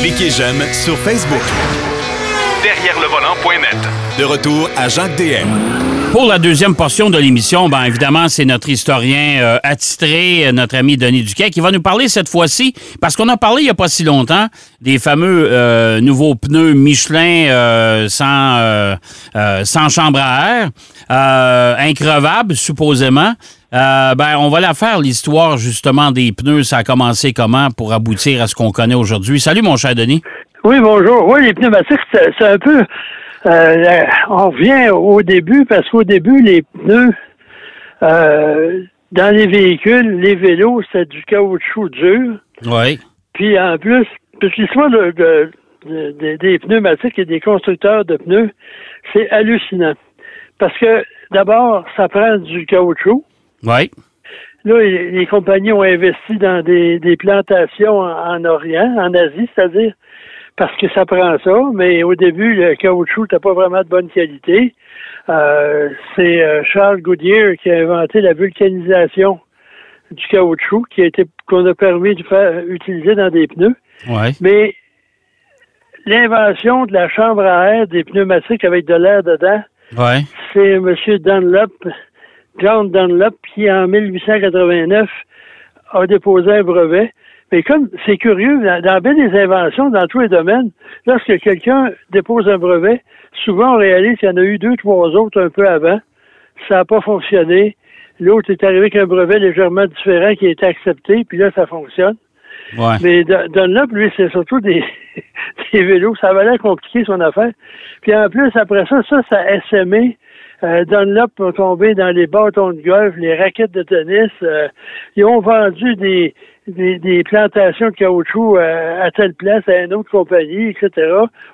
Cliquez j'aime sur Facebook. Derrière le volant.net. De retour à Jacques DM. Pour la deuxième portion de l'émission, ben évidemment, c'est notre historien euh, attitré, euh, notre ami Denis Duquet, qui va nous parler cette fois-ci, parce qu'on a parlé il n'y a pas si longtemps des fameux euh, nouveaux pneus Michelin euh, sans, euh, euh, sans chambre à air, euh, increvables supposément. Euh, ben, on va la faire, l'histoire justement des pneus. Ça a commencé comment pour aboutir à ce qu'on connaît aujourd'hui? Salut, mon cher Denis. Oui, bonjour. Oui, les pneumatiques, c'est c'est un peu. euh, on revient au début parce qu'au début, les pneus euh, dans les véhicules, les vélos, c'était du caoutchouc dur. Oui. Puis en plus, que l'histoire de- de- des pneumatiques et des constructeurs de pneus, c'est hallucinant. Parce que d'abord, ça prend du caoutchouc. Oui. Là, les, les compagnies ont investi dans des, des plantations en, en Orient, en Asie, c'est-à-dire parce que ça prend ça, mais au début, le caoutchouc n'était pas vraiment de bonne qualité. Euh, c'est euh, Charles Goodyear qui a inventé la vulcanisation du caoutchouc qui a été qu'on a permis de faire utiliser dans des pneus. Oui. Mais l'invention de la chambre à air des pneumatiques avec de l'air dedans, c'est M. Dunlop, John Dunlop, qui en 1889 a déposé un brevet. Mais comme c'est curieux, dans, dans bien des inventions, dans tous les domaines, lorsque quelqu'un dépose un brevet, souvent on réalise qu'il y en a eu deux, trois autres un peu avant. Ça n'a pas fonctionné. L'autre est arrivé avec un brevet légèrement différent qui a été accepté, puis là, ça fonctionne. Ouais. Mais Dun- Dunlop, lui, c'est surtout des, des vélos. Ça avait l'air compliqué, son affaire. Puis en plus, après ça, ça, ça a SMé. Euh, Dunlop a tombé dans les bâtons de golf, les raquettes de tennis. euh, ils ont vendu des, des, des plantations de caoutchouc euh, à telle place à une autre compagnie, etc.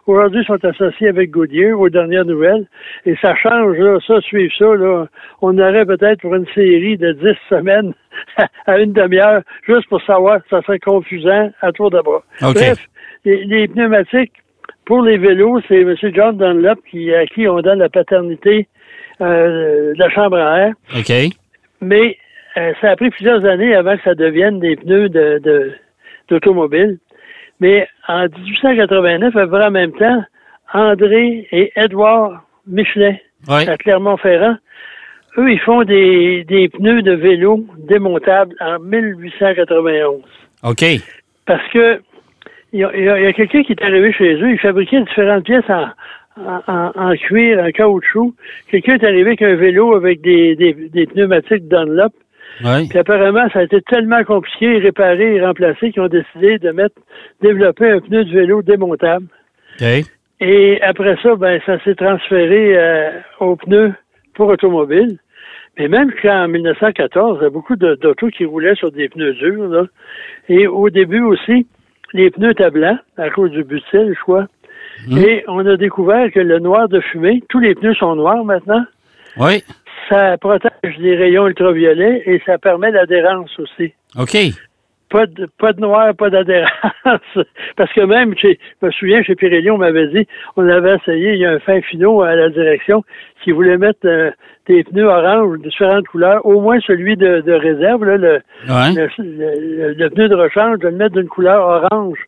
Aujourd'hui, ils sont associés avec Goodyear aux dernières nouvelles. Et ça change, là, ça, suivre ça, là. On aurait peut-être pour une série de 10 semaines à une demi-heure, juste pour savoir, ça serait confusant à tour de bras. OK. Bref, les, les pneumatiques, pour les vélos, c'est M. John Dunlop qui, à qui on donne la paternité euh, de la chambre à air. OK. Mais euh, ça a pris plusieurs années avant que ça devienne des pneus de, de- d'automobile. Mais en 1889, à peu près en même temps, André et Edouard Michelin Oui. à Clermont-Ferrand, eux, ils font des, des pneus de vélo démontables en 1891. OK. Parce que il y a, a quelqu'un qui est arrivé chez eux, il fabriquait différentes pièces en, en, cuir, en caoutchouc. Quelqu'un est arrivé avec un vélo avec des, des, des pneumatiques Dunlop. Oui. Puis apparemment, ça a été tellement compliqué, réparé et remplacé qu'ils ont décidé de mettre, développer un pneu de vélo démontable. Et après ça, ben, ça s'est transféré euh, aux pneus pour automobile. Mais même qu'en 1914, il y a beaucoup d'autos qui roulaient sur des pneus durs. Là. Et au début aussi, les pneus étaient blancs à cause du butyl, je crois. Et on a découvert que le noir de fumée, tous les pneus sont noirs maintenant, Oui. ça protège des rayons ultraviolets et ça permet l'adhérence aussi. OK. Pas de, pas de noir, pas d'adhérence. Parce que même, je me souviens, chez Pirelli, on m'avait dit, on avait essayé, il y a un fin finot à la direction qui voulait mettre euh, des pneus orange de différentes couleurs, au moins celui de, de réserve, là, le, Ouais. le, le- le pneu de rechange, de le mettre d'une couleur orange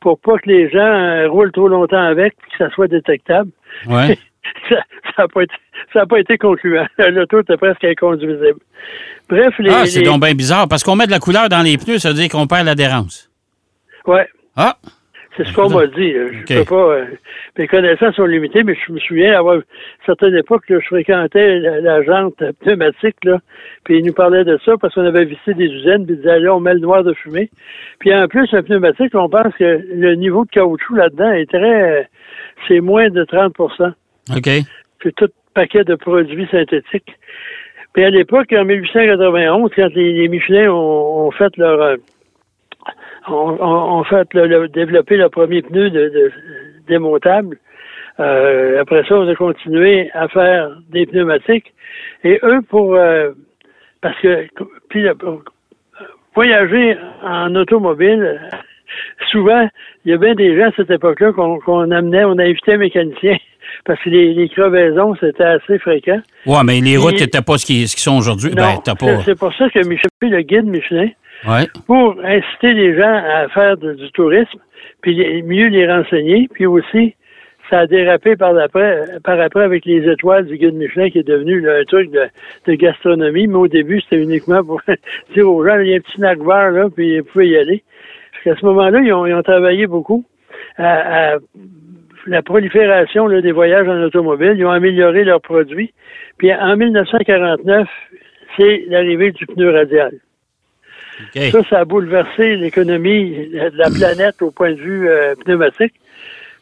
pour pas que les gens euh, roulent trop longtemps avec et que ça soit détectable. Ouais. ça n'a pas, été- ça a pas été concluant. L'auto était presque inconduisible. Bref, les. Ah, c'est les- donc bien bizarre. Parce qu'on met de la couleur dans les pneus, ça veut dire qu'on perd l'adhérence. Ouais. Ah. C'est ce qu'on m'a dit. là. Je OK. peux pas. euh, mes connaissances sont limitées, mais je me souviens avoir certaines époques là, je fréquentais la, la jante pneumatique, là, puis ils nous parlaient de ça parce qu'on avait visité des usines, puis ils disaient là, on met le noir de fumée. Puis en plus, un pneumatique, on pense que le niveau de caoutchouc là-dedans est très c'est moins de 30 OK. puis tout paquet de produits synthétiques. Puis à l'époque, en 1891, quand les, les Michelin ont, ont fait leur euh, ont, ont- fait le, le- développé le premier pneu de, de- démontable. euh, après ça, on a continué à faire des pneumatiques. Et eux, pour euh, parce que puis voyager en automobile, souvent, il y a bien des gens à cette époque-là qu'on qu'on amenait, on invitait un mécanicien parce que les, les crevaisons, c'était assez fréquent. Ouais, mais les routes n'étaient pas ce qu'ils ce qu'ils sont aujourd'hui. Ben, pas. c'est pour ça que Michel, le guide Michelin, Ouais. pour inciter les gens à faire de- du tourisme, puis mieux les renseigner, puis aussi ça a dérapé par après, par après avec les étoiles du guide Michelin qui est devenu là, un truc de, de gastronomie, mais au début c'était uniquement pour dire aux gens il y a un petit snack là, puis vous pouvez y aller. Parce qu'à ce moment-là, ils ont, ils ont travaillé beaucoup à, à la prolifération là, des voyages en automobile. Ils ont amélioré leurs produits. Puis en 1949, c'est l'arrivée du pneu radial. Ça, ça a bouleversé l'économie de la planète au point de vue euh, pneumatique.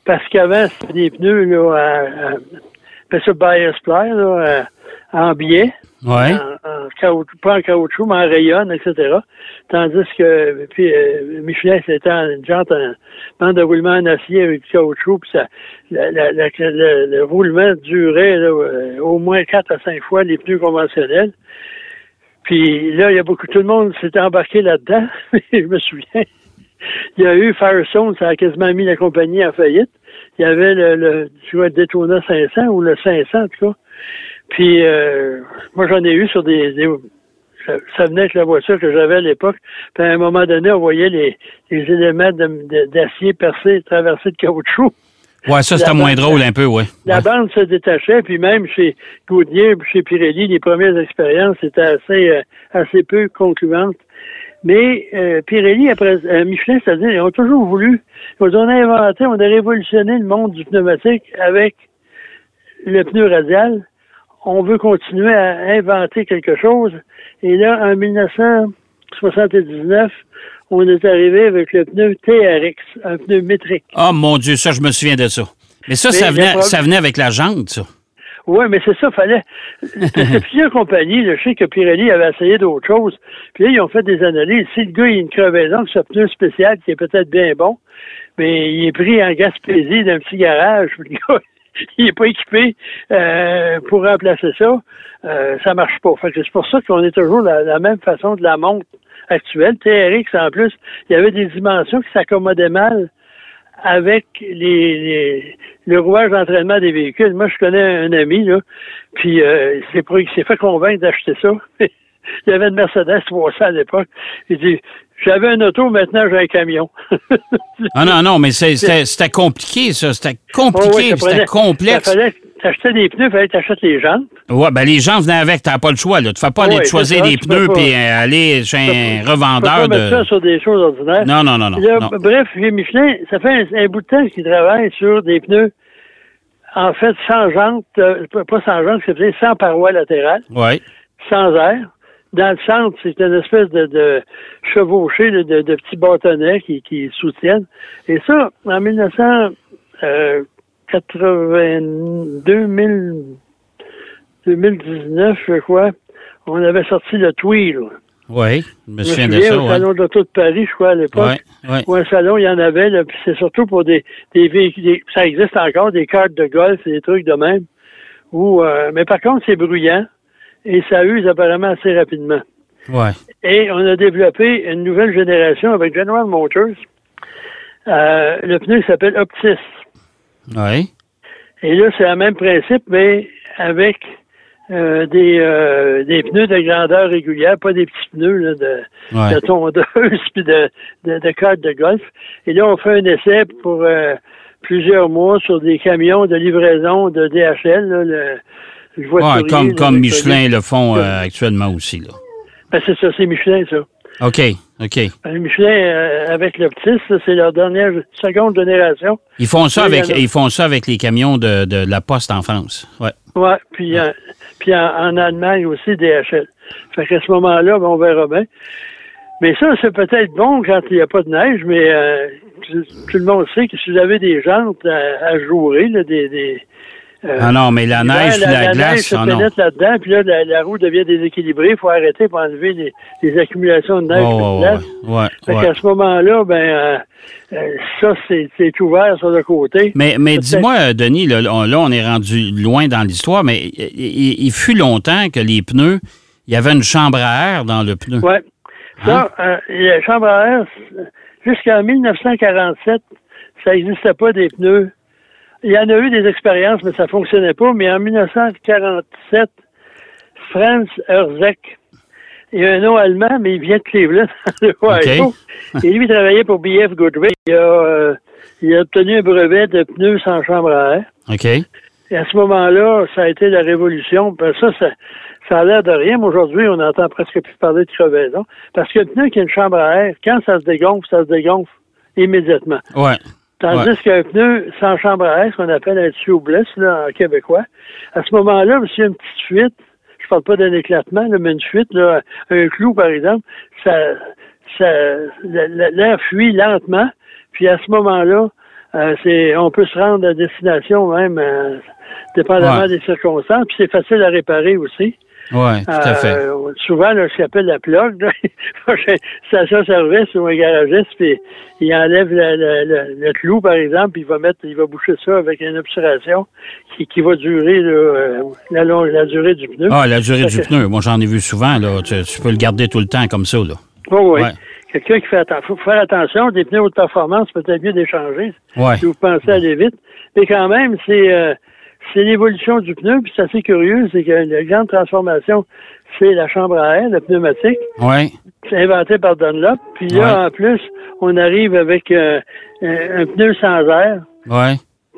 Parce qu'avant, c'était des pneus là, à, à, là, à- en biais, Ouais. en, en caoutchouc, pas en caoutchouc, mais en rayonne, etc. Tandis que puis, euh, Michelin, c'était une jante en bande de roulement en acier avec du caoutchouc, puis ça, la- la- la- le, le roulement durait là, euh, au moins quatre à cinq fois les pneus conventionnels. Puis là, il y a beaucoup, tout le monde s'était embarqué là-dedans. Je me souviens. Il y a eu Firestone, ça a quasiment mis la compagnie en faillite. Il y avait le, le tu vois, Daytona 500 ou le 500 en tout cas. Puis euh, moi, j'en ai eu sur des, des- ça, venait avec la voiture que j'avais à l'époque. Puis à un moment donné, on voyait les, les éléments d'acier percés, traversés de caoutchouc. Ouais, ça, c'était moins drôle un peu, ouais. La Ouais. bande se détachait, puis même chez Goodyear, chez Pirelli, les premières expériences étaient assez, euh, assez peu concluantes. Mais euh, Pirelli, après euh, Michelin, c'est-à-dire, ils ont toujours voulu, ils ont inventé, on a révolutionné le monde du pneumatique avec le pneu radial. On veut continuer à inventer quelque chose. Et là, en 1979, on est arrivé avec le pneu TRX, un pneu métrique. Oh mon Dieu, ça, je me souviens de ça. Mais ça, Mais ça venait, problème- ça venait avec la jante, ça. Oui, mais c'est ça, fallait. Que plusieurs compagnies, là, je sais que Pirelli avait essayé d'autres choses. Puis là, ils ont fait des analyses. Si le gars, il a une crevaison, ce pneu spécial qui est peut-être bien bon, mais il est pris en Gaspésie d'un petit garage. puis Le gars, il n'est pas équipé euh, pour remplacer ça. Euh, ça marche pas. Fait que c'est pour ça qu'on est toujours la, la même façon de la montre actuelle. TRX, en plus, il y avait des dimensions qui s'accommodaient mal avec les, les- le rouage d'entraînement des véhicules. Moi, je connais un ami, là, puis euh, pris- il s'est fait convaincre d'acheter ça. il y avait une Mercedes 300 à l'époque. Il dit, j'avais un auto, maintenant j'ai un camion. Ah non, non, mais c'était compliqué, ça. C'était Oh, compliqué, ça c'était complexe. Ça fallait t'achetais des pneus, il fallait que t'achètes les jantes. Ouais, ben les gens venaient avec, t'as pas le choix, là. Tu fais pas aller te choisir ça, des pneus puis euh, aller chez un Tu peux pas revendeur mettre ça de. sur des choses ordinaires. Non, non, non, non. Là, non. Bref, Michelin, ça fait un, un bout de temps qu'ils travaillent sur des pneus, en fait, sans jantes, euh, pas sans jantes, c'est sans parois latérales, Ouais. sans air. Dans le centre, c'est une espèce de, de chevauché de, de- de petits bâtonnets qui, qui soutiennent. Et ça, en 1982, 2000 2019, je crois, on avait sorti le Tweed. Ouais. Je me Je me souviens de souviens ça, au ouais. Salon de l'Auto de Paris, je crois, à l'époque. Ouais, ouais. Ou un salon, il y en avait, là, puis c'est surtout pour des, des véhicules, des- ça existe encore, des cartes de golf et des trucs de même. Où, euh, mais par contre, c'est bruyant et ça use apparemment assez rapidement. Ouais. Et on a développé une nouvelle génération avec General Motors. Euh, le pneu s'appelle Optis. Ouais. Et là, c'est le même principe, mais avec euh, des, euh, des pneus de grandeur régulière, pas des petits pneus là, de, Ouais. de tondeuse puis de, de, de de golf. Et là, on fait un essai pour euh, plusieurs mois sur des camions de livraison de DHL. Là, le, le Ouais, voiturier, comme, le- Michelin le font euh, actuellement aussi, là. Ben, c'est ça, c'est Michelin, ça. OK, OK. Ben, Michelin, euh, avec l'Optis, ça, c'est leur dernière seconde génération. Ils font ça Oui, avec ils font ça avec les camions de, de la Poste en France. Ouais. Ouais, puis, euh, puis en, en Allemagne aussi, DHL. Fait qu'à ce moment-là, ben, on verra bien. Mais ça, c'est peut-être bon quand il n'y a pas de neige, mais euh, tout tout le monde sait que si vous avez des jantes à, à jouer, là, des... des euh, Ah non, mais la neige, la, la, la neige glace, se ah pénètre là-dedans, puis là, la, la roue devient déséquilibrée. Il faut arrêter pour enlever les, les accumulations de neige Oh, ouais, ouais, ouais, qu'à ce moment-là, ben, euh, euh, ça, c'est ouvert sur le côté. Mais, mais dis-moi, euh, Denis, là, on, là, on est rendu loin dans l'histoire, mais il, il- fut longtemps que les pneus, il y avait une chambre à air dans le pneu. Ouais. Ça, euh, la chambre à air, jusqu'en 1947, ça n'existait pas des pneus. Il y en a eu des expériences, mais ça fonctionnait pas. Mais en 1947, Franz Herzeg, Il a un nom allemand, mais il vient de Cleveland, le Ohio. Et lui, il travaillait pour BF Goodrich. Il a, euh, il a obtenu un brevet de pneus sans chambre à air. OK. Et à ce moment-là, ça a été la révolution. Ben, ça, ça, ça a l'air de rien, mais aujourd'hui, on n'entend presque plus parler de crevaison. Parce que le pneu qui a une chambre à air, quand ça se dégonfle, ça se dégonfle immédiatement. Ouais. Tandis Ouais. qu'un pneu sans chambre à air, ce qu'on appelle un tubeless, là, en québécois, à ce moment-là, a une petite fuite, je parle pas d'un éclatement, là, mais une fuite, là, un clou, par exemple, ça, ça, la- la- l'air fuit lentement, puis à ce moment-là, euh, c'est, on peut se rendre à destination même, euh, dépendamment Ouais. des circonstances, puis c'est facile à réparer aussi. Oui, tout à fait. Euh, souvent, là, ce qu'on appelle la plug, là, station-service ou un garagiste, puis il enlève le, le- le- le clou, par exemple, puis il va mettre, il va boucher ça avec une obturation qui, qui va durer là, euh, la, long- la durée du pneu. Ah, la durée du que- pneu. Moi, j'en ai vu souvent. Là. Tu, tu peux le garder tout le temps comme ça. Là. Oh, oui. Ouais. Quelqu'un qui fait attention. faut faire attention, des pneus haute performance, peut-être mieux d'échanger Ouais. si vous pensez aller vite. Mais quand même, c'est euh, c'est l'évolution du pneu, puis c'est assez curieux, c'est que la grande transformation, c'est la chambre à air, le pneumatique. Oui. C'est inventé par Dunlop. Puis là, Ouais. en plus, on arrive avec euh, un, un pneu sans air, Oui.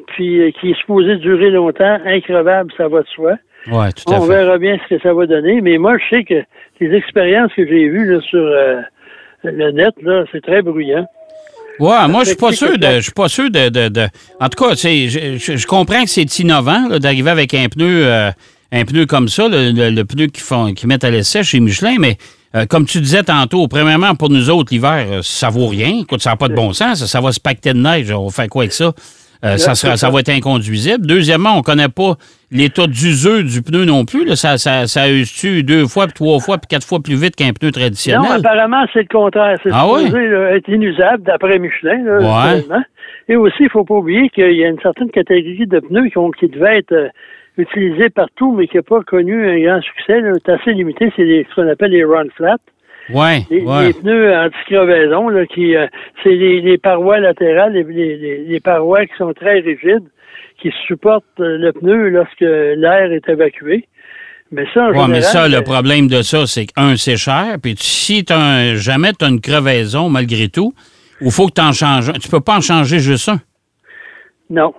puis euh, qui est supposé durer longtemps, increvable, ça va de soi. Oui, tout à On fait. verra bien ce que ça va donner. Mais moi, je sais que les expériences que j'ai vues là, sur euh, le net, là, c'est très bruyant. Ouais, moi, je suis pas sûr de. Je suis pas sûr de. de, de- En tout cas, je, comprends que c'est innovant d'arriver avec un pneu, euh, un pneu comme ça, le, le- le pneu qu'ils font, qu'ils mettent à l'essai chez Michelin, mais euh, comme tu disais tantôt, premièrement, pour nous autres, l'hiver, euh, ça vaut rien. Écoute, ça n'a pas de bon sens. Ça, ça va se pacter de neige. On fait quoi avec ça? Euh, ça, sera, ça va être inconduisible. Deuxièmement, on connaît pas l'état d'usure du pneu non plus. là. Ça, ça, ça use-tu deux fois, puis trois fois, puis quatre fois plus vite qu'un pneu Non, traditionnel? apparemment, c'est le contraire. C'est Ah oui? supposé là, être inusable d'après Michelin. Là, Ouais. Et aussi, il faut pas oublier qu'il y a une certaine catégorie de pneus qui, ont, qui devaient être euh, utilisés partout, mais qui n'a pas connu un grand succès. C'est assez limité. C'est ce qu'on appelle les run flat. Oui, Les, ouais. les pneus anti-crevaison, là, qui, euh, c'est les, les parois latérales, les, parois qui sont très rigides, qui supportent euh, le pneu lorsque l'air est évacué. Mais ça, en Oui, mais général, ça, le euh, problème de ça, c'est qu'un, c'est cher. Puis si t'as un- jamais tu as une crevaison, malgré tout, il faut que tu en changes un. Tu peux pas en changer juste un. non.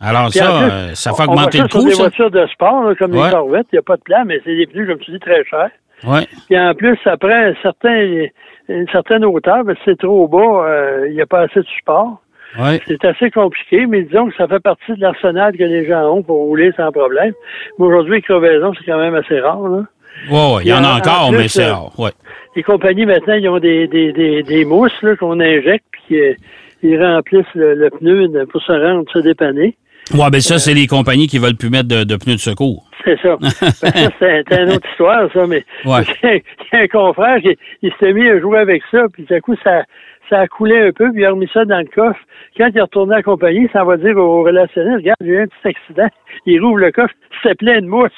Alors ça, plus, euh, ça fait on- on augmenter voit le ça sur coût, des ça. voitures de sport, là, comme Ouais. les Corvettes, il n'y a pas de plan, mais c'est des pneus, comme tu dis, très chers. Ouais. Puis en plus, ça prend un certain, une certaine hauteur, mais si c'est trop bas, euh, il n'y a pas assez de support. Ouais. C'est assez compliqué, mais disons que ça fait partie de l'arsenal que les gens ont pour rouler sans problème. Mais aujourd'hui, les crevaisons, c'est quand même assez rare. Là. Ouais, ouais, il y en a en- encore, en plus, mais c'est euh, rare. Ouais. Les compagnies, maintenant, ils ont des, des, des, des mousses qu'on injecte, puis euh, ils remplissent le, le pneu pour se rendre, se dépanner. Ouais, ben ça, c'est les compagnies qui veulent plus mettre de, de pneus de secours. C'est ça. Ça, c'est une autre histoire, ça, mais Ouais. il y a un confrère qui il s'est mis à jouer avec ça, puis à coup, ça, ça a coulé un peu, puis il a remis ça dans le coffre. Quand il est retourné à la compagnie, ça va dire au relationnel, regarde, j'ai eu un petit accident. Il rouvre le coffre, c'est plein de mousse.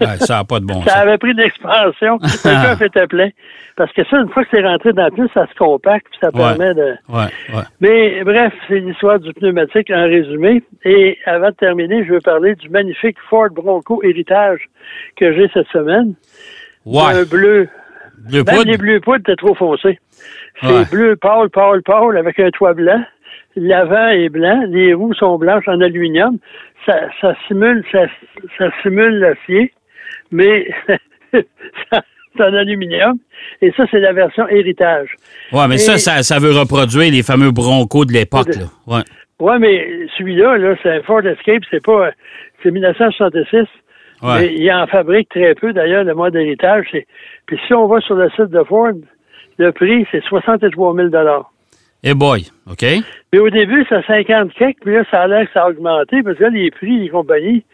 Ouais, ça n'a pas de bon Ça sens. avait pris de l'expansion. Le coffre était plein. Parce que ça, une fois que c'est rentré dans le pneu, ça se compacte, puis ça Ouais. permet de... Ouais, ouais. Mais bref, c'est l'histoire du pneumatique en résumé. Et avant de terminer, je veux parler du magnifique Ford Bronco Héritage que j'ai cette semaine. Un bleu. Bleu Même poudre. les bleus poudres étaient trop foncés. C'est bleu pâle, pâle, pâle, avec un toit blanc. L'avant est blanc, les roues sont blanches en aluminium. Ça, ça simule, ça, ça simule l'acier, mais c'est en aluminium. Et ça, c'est la version héritage. Ouais, mais Et- ça, ça, ça veut reproduire les fameux broncos de l'époque, là. Ouais. Ouais, mais celui-là, là, c'est un Ford Escape, c'est pas, c'est 1966. Ouais. Mais il en fabrique très peu, d'ailleurs, le mode héritage. Puis si on va sur le site de Ford, le prix, c'est 63 000 Eh boy, OK? Mais au début, c'est 50 quelques, puis là, ça a l'air que ça a augmenté, parce que là, les prix des compagnies,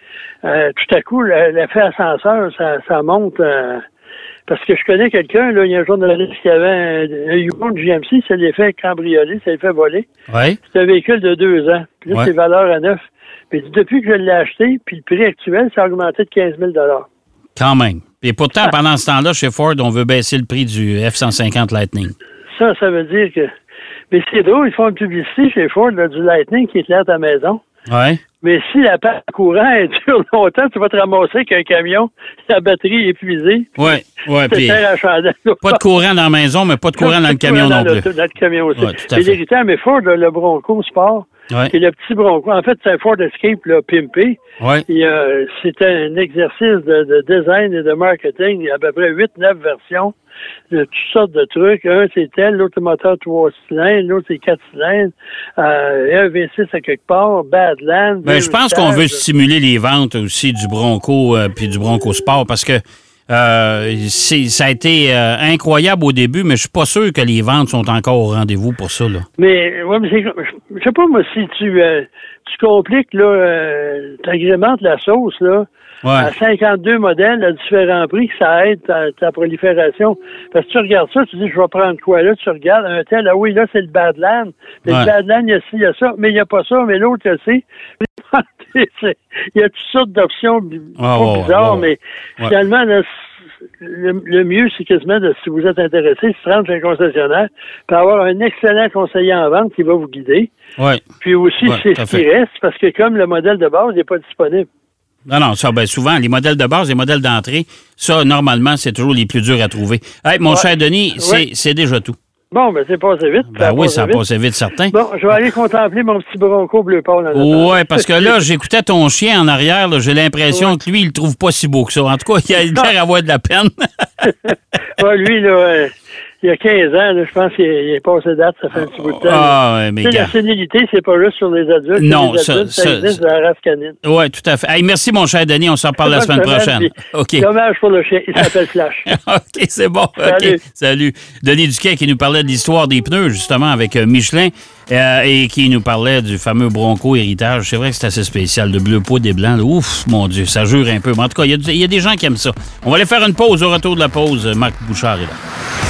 euh, tout à coup, le- l'effet ascenseur, ça, ça monte. euh, parce que je connais quelqu'un, là, il y a un journaliste qui avait un, un Yukon GMC, ça l'est fait cambrioler, ça l'est fait voler. Ouais. C'est un véhicule de deux ans. Puis là, Ouais. c'est valeur à neuf. Puis depuis que je l'ai acheté, puis le prix actuel, ça a augmenté de 15 000 Quand même. Et pourtant, pendant ce temps-là, chez Ford, on veut baisser le prix du F-150 Lightning. Ça, ça veut dire que... Mais c'est drôle, ils font une publicité chez Ford, là, du Lightning qui éclaire ta maison. Ouais. Mais si la panne de courant elle dure longtemps, tu vas te ramasser avec un camion, la batterie est épuisée. Oui, oui. Puis, pas de courant dans la maison, mais pas de courant dans le camion non plus. Dans le camion aussi. Ouais, tout à Et fait. l'héritage, mais Ford, le Bronco Sport, Ouais. et le petit Bronco, en fait, c'est un Ford Escape là, pimpé. Oui. Et, euh, c'est un exercice de, de design et de marketing. Il y a à peu près 8-9 versions de toutes sortes de trucs. Un, c'est tel, l'autre, moteur 3 cylindres, l'autre, c'est 4 cylindres, euh, un V6 à quelque part, Badland. Ben, je pense qu'on veut stimuler les ventes aussi du Bronco euh, puis du Bronco Sport parce que euh, ça a été euh, incroyable au début, mais je suis pas sûr que les ventes sont encore au rendez-vous pour ça. Là. Mais, ouais, mais je sais pas, moi, si tu, euh, tu compliques, là, euh, t'agrémentes la sauce, là, Ouais. à 52 modèles à différents prix, que ça aide ta, ta prolifération. Parce que tu regardes ça, tu dis, je vais prendre quoi là? Tu regardes un tel, ah oui, là, c'est le Badland. Mais Ouais. le Badland, il y a ci, il y a ça, mais il n'y a pas ça, mais l'autre, il y a ci. Il y a toutes sortes d'options Ah, bizarres, mais finalement, là, le, le mieux, c'est quasiment, de, si vous êtes intéressé, de se rendre chez un concessionnaire, puis avoir un excellent conseiller en vente qui va vous guider. Ouais. Puis aussi, Ouais, c'est ce qui reste, parce que comme le modèle de base n'est pas disponible. Non, non, ça, ben, souvent, les modèles de base, les modèles d'entrée, ça, normalement, c'est toujours les plus durs à trouver. Hey, mon Ouais. cher Denis, c'est Ouais. c'est déjà tout. Bon, ben c'est passé vite. Ben oui, ça a passé vite, certain. Bon, je vais aller contempler mon petit bronco bleu pâle. Ouais, parce que là, j'écoutais ton chien en arrière, j'ai l'impression que lui, il le trouve pas si beau que ça. En tout cas, il a l'air d'avoir de la peine. Ouais, lui, là, il y a 15 ans, là, je pense qu'il est, passé date, ça fait un petit bout de temps. Ah, ouais, mais Tu sais, gars. la sénilité, c'est pas juste sur les adultes. Non, les ça- adultes, ça, ça- existe dans la race canine. Oui, tout à fait. Hey, merci, mon cher Denis. On s'en reparle la semaine prochaine. Dommage pour le chien, il s'appelle Flash. OK, c'est bon. Salut. Salut. Denis Duquet qui nous parlait de l'histoire des pneus, justement, avec euh, Michelin, euh, et qui nous parlait du fameux Bronco héritage. C'est vrai que c'est assez spécial. De bleu poudre et blanc. là. Ouf, mon Dieu, ça jure un peu. Mais en tout cas, y il y, a des gens qui aiment ça. On va aller faire une pause. Au retour de la pause, Marc Bouchard est là.